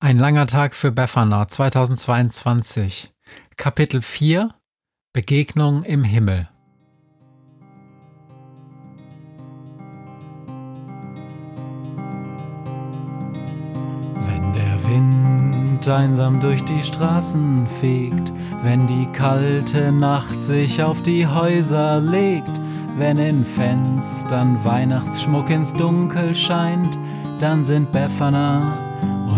Ein langer Tag für Befana 2022. Kapitel 4 Begegnung im Himmel. Wenn der Wind einsam durch die Straßen fegt, wenn die kalte Nacht sich auf die Häuser legt, wenn in Fenstern Weihnachtsschmuck ins Dunkel scheint, dann sind Befana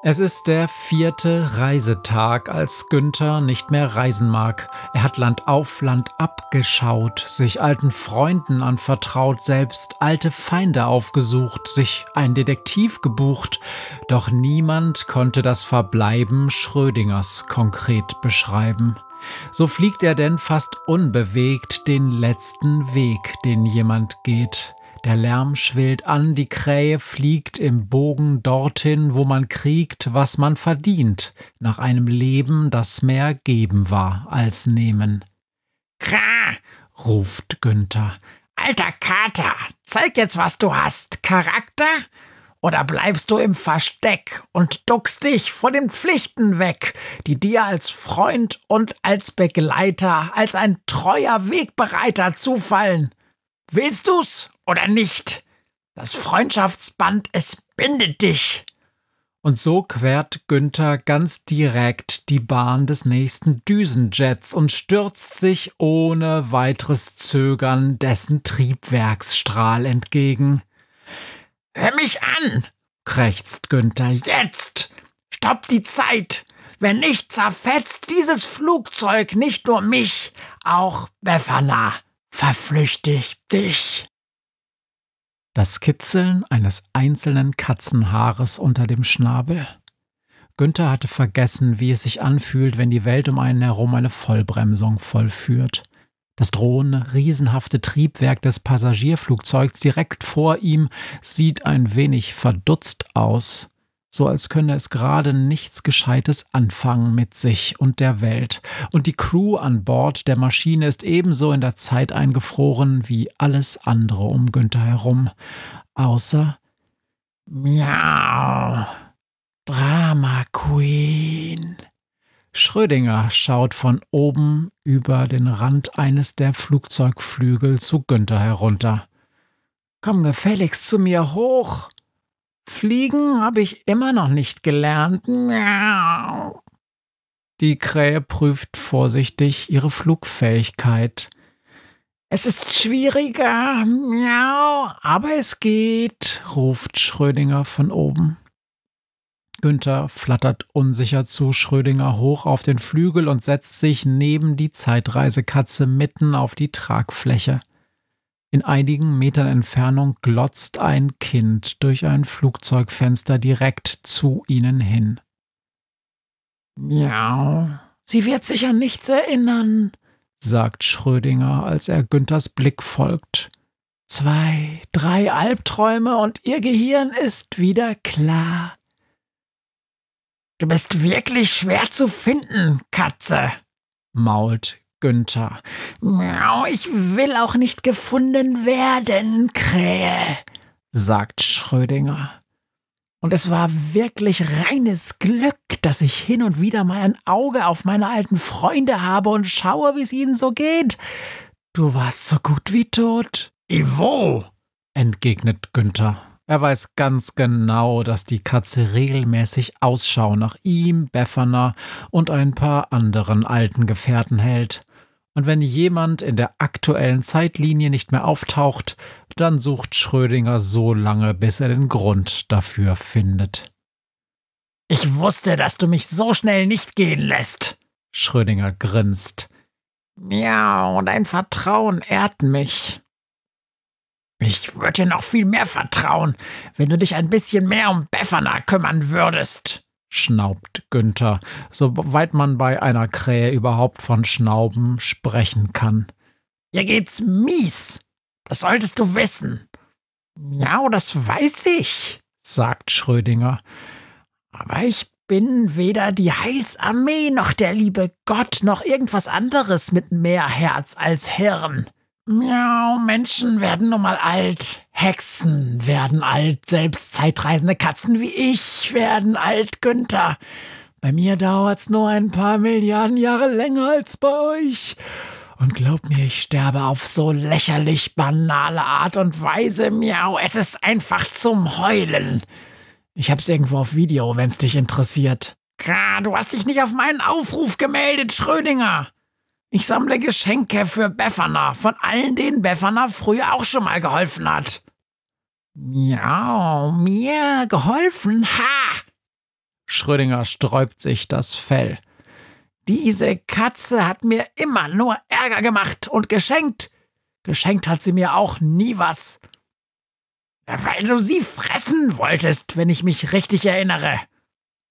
Es ist der vierte Reisetag, als Günther nicht mehr reisen mag. Er hat Land auf Land abgeschaut, sich alten Freunden anvertraut, selbst alte Feinde aufgesucht, sich ein Detektiv gebucht, doch niemand konnte das Verbleiben Schrödingers konkret beschreiben. So fliegt er denn fast unbewegt den letzten Weg, den jemand geht. Der Lärm schwillt an, die Krähe fliegt im Bogen dorthin, wo man kriegt, was man verdient, nach einem Leben, das mehr geben war als nehmen. Kra! ruft Günther. Alter Kater, zeig jetzt, was du hast. Charakter? Oder bleibst du im Versteck und duckst dich vor den Pflichten weg, die dir als Freund und als Begleiter, als ein treuer Wegbereiter zufallen? Willst du's oder nicht. Das Freundschaftsband, es bindet dich. Und so quert Günther ganz direkt die Bahn des nächsten Düsenjets und stürzt sich ohne weiteres Zögern dessen Triebwerksstrahl entgegen. Hör mich an, krächzt Günther. Jetzt! Stopp die Zeit! Wenn nicht, zerfetzt dieses Flugzeug nicht nur mich, auch Befana verflüchtigt dich. Das Kitzeln eines einzelnen Katzenhaares unter dem Schnabel. Günther hatte vergessen, wie es sich anfühlt, wenn die Welt um einen herum eine Vollbremsung vollführt. Das drohende, riesenhafte Triebwerk des Passagierflugzeugs direkt vor ihm sieht ein wenig verdutzt aus so als könne es gerade nichts Gescheites anfangen mit sich und der Welt, und die Crew an Bord der Maschine ist ebenso in der Zeit eingefroren wie alles andere um Günther herum, außer Miau, Drama Queen. Schrödinger schaut von oben über den Rand eines der Flugzeugflügel zu Günther herunter. Komm gefälligst zu mir hoch, Fliegen habe ich immer noch nicht gelernt. Miau. Die Krähe prüft vorsichtig ihre Flugfähigkeit. Es ist schwieriger, miau, aber es geht, ruft Schrödinger von oben. Günther flattert unsicher zu Schrödinger hoch auf den Flügel und setzt sich neben die Zeitreisekatze mitten auf die Tragfläche. In einigen Metern Entfernung glotzt ein Kind durch ein Flugzeugfenster direkt zu ihnen hin. Miau. Sie wird sich an nichts erinnern, sagt Schrödinger, als er Günthers Blick folgt. Zwei, drei Albträume und ihr Gehirn ist wieder klar. Du bist wirklich schwer zu finden, Katze, mault Günther. Miau, ich will auch nicht gefunden werden, Krähe, sagt Schrödinger. Und es war wirklich reines Glück, dass ich hin und wieder mal ein Auge auf meine alten Freunde habe und schaue, wie es ihnen so geht. Du warst so gut wie tot. Ivo, entgegnet Günther. Er weiß ganz genau, dass die Katze regelmäßig Ausschau nach ihm, Befana und ein paar anderen alten Gefährten hält. Und wenn jemand in der aktuellen Zeitlinie nicht mehr auftaucht, dann sucht Schrödinger so lange, bis er den Grund dafür findet. Ich wusste, dass du mich so schnell nicht gehen lässt. Schrödinger grinst. Miau, dein Vertrauen ehrt mich. Ich würde dir noch viel mehr vertrauen, wenn du dich ein bisschen mehr um Befana kümmern würdest, schnaubt Günther, soweit man bei einer Krähe überhaupt von Schnauben sprechen kann. Dir geht's mies. Das solltest du wissen. Ja, das weiß ich, sagt Schrödinger. Aber ich bin weder die Heilsarmee noch der liebe Gott noch irgendwas anderes mit mehr Herz als Hirn. Miau, Menschen werden nun mal alt, Hexen werden alt, selbst zeitreisende Katzen wie ich werden alt, Günther. Bei mir dauert's nur ein paar Milliarden Jahre länger als bei euch. Und glaub mir, ich sterbe auf so lächerlich banale Art und Weise, miau, es ist einfach zum Heulen. Ich hab's irgendwo auf Video, wenn's dich interessiert. Klar, du hast dich nicht auf meinen Aufruf gemeldet, Schrödinger. Ich sammle Geschenke für Befana, von allen, denen Befana früher auch schon mal geholfen hat. Miau, mir geholfen? Ha! Schrödinger sträubt sich das Fell. Diese Katze hat mir immer nur Ärger gemacht und geschenkt. Geschenkt hat sie mir auch nie was. Weil du sie fressen wolltest, wenn ich mich richtig erinnere.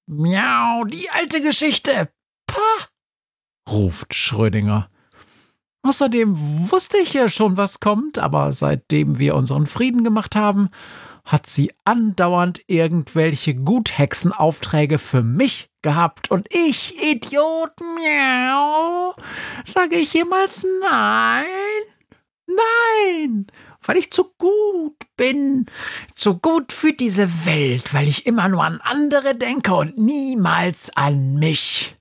Miau, die alte Geschichte. Ruft Schrödinger. Außerdem wusste ich ja schon, was kommt, aber seitdem wir unseren Frieden gemacht haben, hat sie andauernd irgendwelche Guthexenaufträge für mich gehabt und ich, Idiot, miau, sage ich jemals nein? Nein, weil ich zu gut bin, zu gut für diese Welt, weil ich immer nur an andere denke und niemals an mich.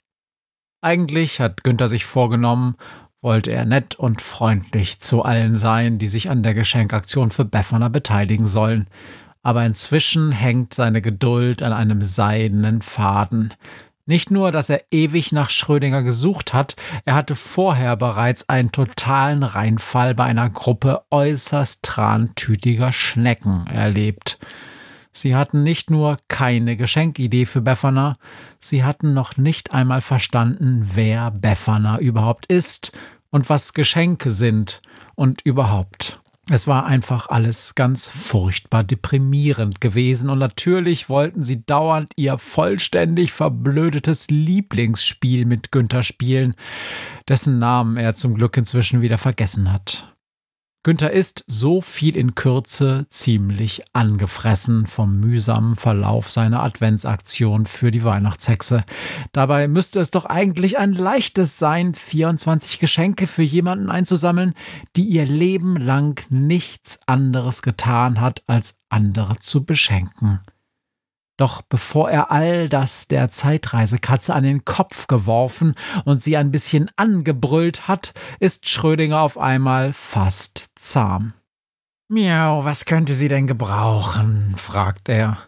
Eigentlich hat Günther sich vorgenommen, wollte er nett und freundlich zu allen sein, die sich an der Geschenkaktion für Befana beteiligen sollen. Aber inzwischen hängt seine Geduld an einem seidenen Faden. Nicht nur, dass er ewig nach Schrödinger gesucht hat, er hatte vorher bereits einen totalen Reinfall bei einer Gruppe äußerst trantütiger Schnecken erlebt. Sie hatten nicht nur keine Geschenkidee für Befana, sie hatten noch nicht einmal verstanden, wer Befana überhaupt ist und was Geschenke sind und überhaupt. Es war einfach alles ganz furchtbar deprimierend gewesen und natürlich wollten sie dauernd ihr vollständig verblödetes Lieblingsspiel mit Günther spielen, dessen Namen er zum Glück inzwischen wieder vergessen hat. Günther ist so viel in Kürze ziemlich angefressen vom mühsamen Verlauf seiner Adventsaktion für die Weihnachtshexe. Dabei müsste es doch eigentlich ein leichtes sein, 24 Geschenke für jemanden einzusammeln, die ihr Leben lang nichts anderes getan hat, als andere zu beschenken. Doch bevor er all das der Zeitreisekatze an den Kopf geworfen und sie ein bisschen angebrüllt hat, ist Schrödinger auf einmal fast zahm. Miau, was könnte sie denn gebrauchen? fragt er.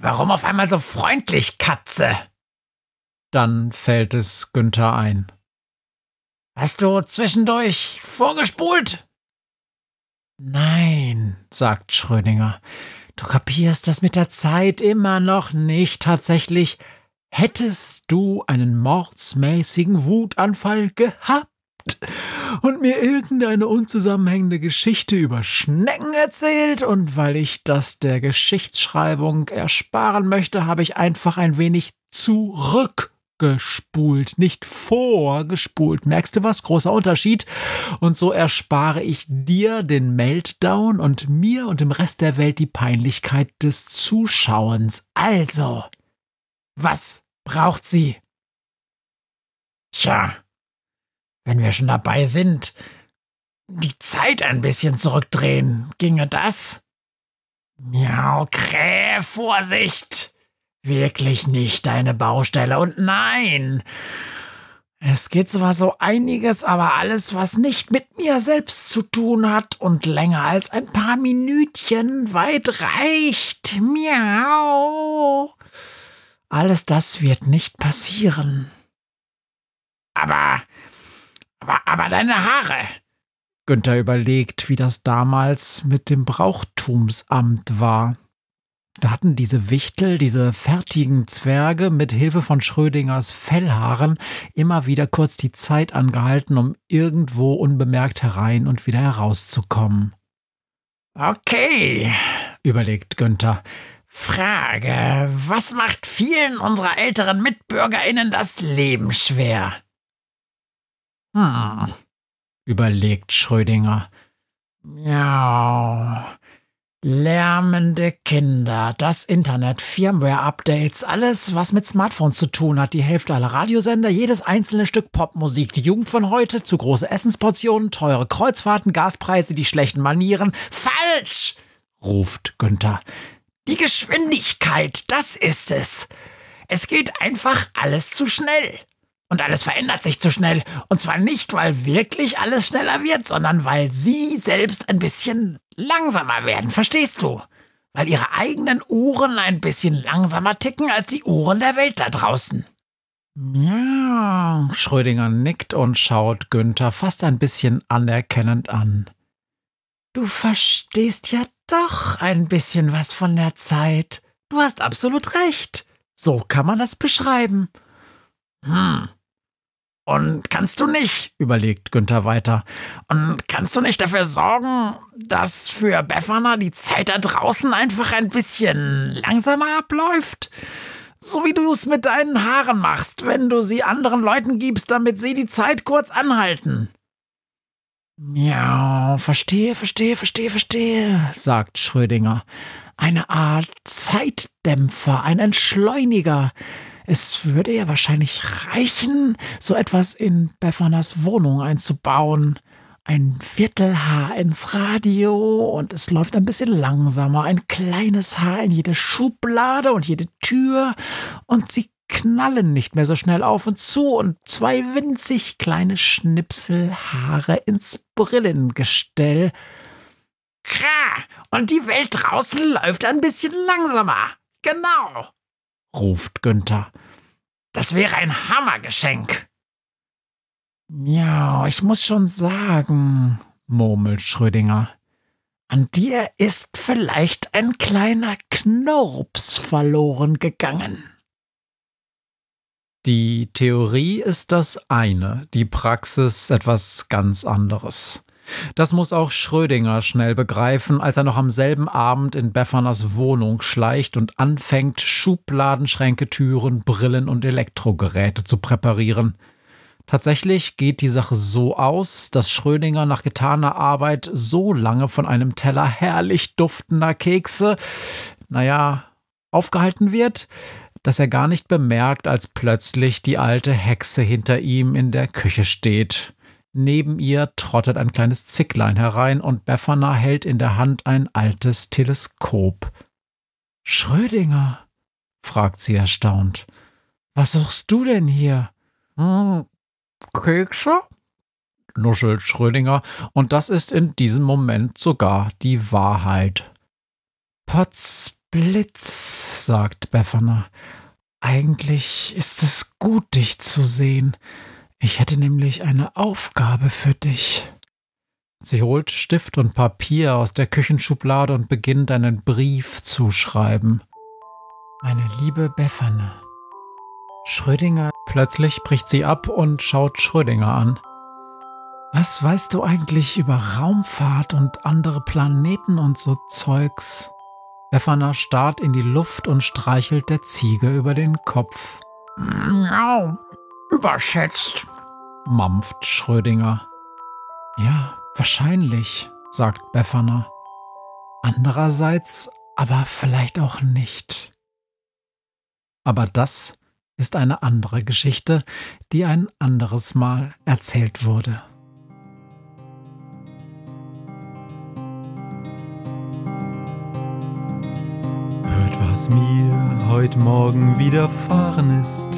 Warum auf einmal so freundlich, Katze? Dann fällt es Günther ein. Hast du zwischendurch vorgespult? Nein, sagt Schrödinger. Du kapierst das mit der Zeit immer noch nicht tatsächlich. Hättest du einen mordsmäßigen Wutanfall gehabt und mir irgendeine unzusammenhängende Geschichte über Schnecken erzählt, und weil ich das der Geschichtsschreibung ersparen möchte, habe ich einfach ein wenig zurück gespult, nicht vorgespult. Merkst du was? Großer Unterschied. Und so erspare ich dir den Meltdown und mir und dem Rest der Welt die Peinlichkeit des Zuschauens. Also, was braucht sie? Tja, wenn wir schon dabei sind, die Zeit ein bisschen zurückdrehen, ginge das? Miau, Krähe, Vorsicht! Wirklich nicht deine Baustelle. Und nein, Es geht zwar so einiges, aber alles, was nicht mit mir selbst zu tun hat und länger als ein paar Minütchen weit reicht. Miau. Alles das wird nicht passieren. Aber, aber, aber deine Haare. Günther überlegt, wie das damals mit dem Brauchtumsamt war. Da hatten diese Wichtel, diese fertigen Zwerge mit Hilfe von Schrödingers Fellhaaren immer wieder kurz die Zeit angehalten, um irgendwo unbemerkt herein und wieder herauszukommen. Okay, überlegt Günther. Frage, was macht vielen unserer älteren Mitbürgerinnen das Leben schwer? Hm, überlegt Schrödinger. Ja, Lärmende Kinder, das Internet, Firmware-Updates, alles, was mit Smartphones zu tun hat, die Hälfte aller Radiosender, jedes einzelne Stück Popmusik, die Jugend von heute, zu große Essensportionen, teure Kreuzfahrten, Gaspreise, die schlechten Manieren. Falsch! ruft Günther. Die Geschwindigkeit, das ist es. Es geht einfach alles zu schnell. Und alles verändert sich zu schnell. Und zwar nicht, weil wirklich alles schneller wird, sondern weil Sie selbst ein bisschen langsamer werden, verstehst du? Weil Ihre eigenen Uhren ein bisschen langsamer ticken als die Uhren der Welt da draußen. Ja, Schrödinger nickt und schaut Günther fast ein bisschen anerkennend an. Du verstehst ja doch ein bisschen was von der Zeit. Du hast absolut recht. So kann man das beschreiben. Hm, und kannst du nicht, überlegt Günther weiter, und kannst du nicht dafür sorgen, dass für Befana die Zeit da draußen einfach ein bisschen langsamer abläuft? So wie du es mit deinen Haaren machst, wenn du sie anderen Leuten gibst, damit sie die Zeit kurz anhalten. Ja, verstehe, verstehe, verstehe, verstehe, sagt Schrödinger. Eine Art Zeitdämpfer, ein Entschleuniger, es würde ja wahrscheinlich reichen, so etwas in Befanas Wohnung einzubauen. Ein Viertelhaar ins Radio und es läuft ein bisschen langsamer. Ein kleines Haar in jede Schublade und jede Tür und sie knallen nicht mehr so schnell auf und zu und zwei winzig kleine Schnipselhaare ins Brillengestell. Kra, und die Welt draußen läuft ein bisschen langsamer. Genau ruft Günther. Das wäre ein Hammergeschenk. Ja, ich muss schon sagen, murmelt Schrödinger. An dir ist vielleicht ein kleiner Knurps verloren gegangen. Die Theorie ist das eine, die Praxis etwas ganz anderes. Das muss auch Schrödinger schnell begreifen, als er noch am selben Abend in Beffaners Wohnung schleicht und anfängt, Schubladenschränke, Türen, Brillen und Elektrogeräte zu präparieren. Tatsächlich geht die Sache so aus, dass Schrödinger nach getaner Arbeit so lange von einem Teller herrlich duftender Kekse, naja, aufgehalten wird, dass er gar nicht bemerkt, als plötzlich die alte Hexe hinter ihm in der Küche steht. Neben ihr trottet ein kleines Zicklein herein und Befana hält in der Hand ein altes Teleskop. Schrödinger, fragt sie erstaunt. Was suchst du denn hier? Hm, Kekse? nuschelt Schrödinger, und das ist in diesem Moment sogar die Wahrheit. Potzblitz, sagt Befana. Eigentlich ist es gut, dich zu sehen. Ich hätte nämlich eine Aufgabe für dich. Sie holt Stift und Papier aus der Küchenschublade und beginnt einen Brief zu schreiben. Meine liebe Befana. Schrödinger. Plötzlich bricht sie ab und schaut Schrödinger an. Was weißt du eigentlich über Raumfahrt und andere Planeten und so Zeugs? Befana starrt in die Luft und streichelt der Ziege über den Kopf. Miau, Überschätzt, mampft Schrödinger. Ja, wahrscheinlich, sagt Befana. Andererseits aber vielleicht auch nicht. Aber das ist eine andere Geschichte, die ein anderes Mal erzählt wurde. Hört, was mir heute Morgen widerfahren ist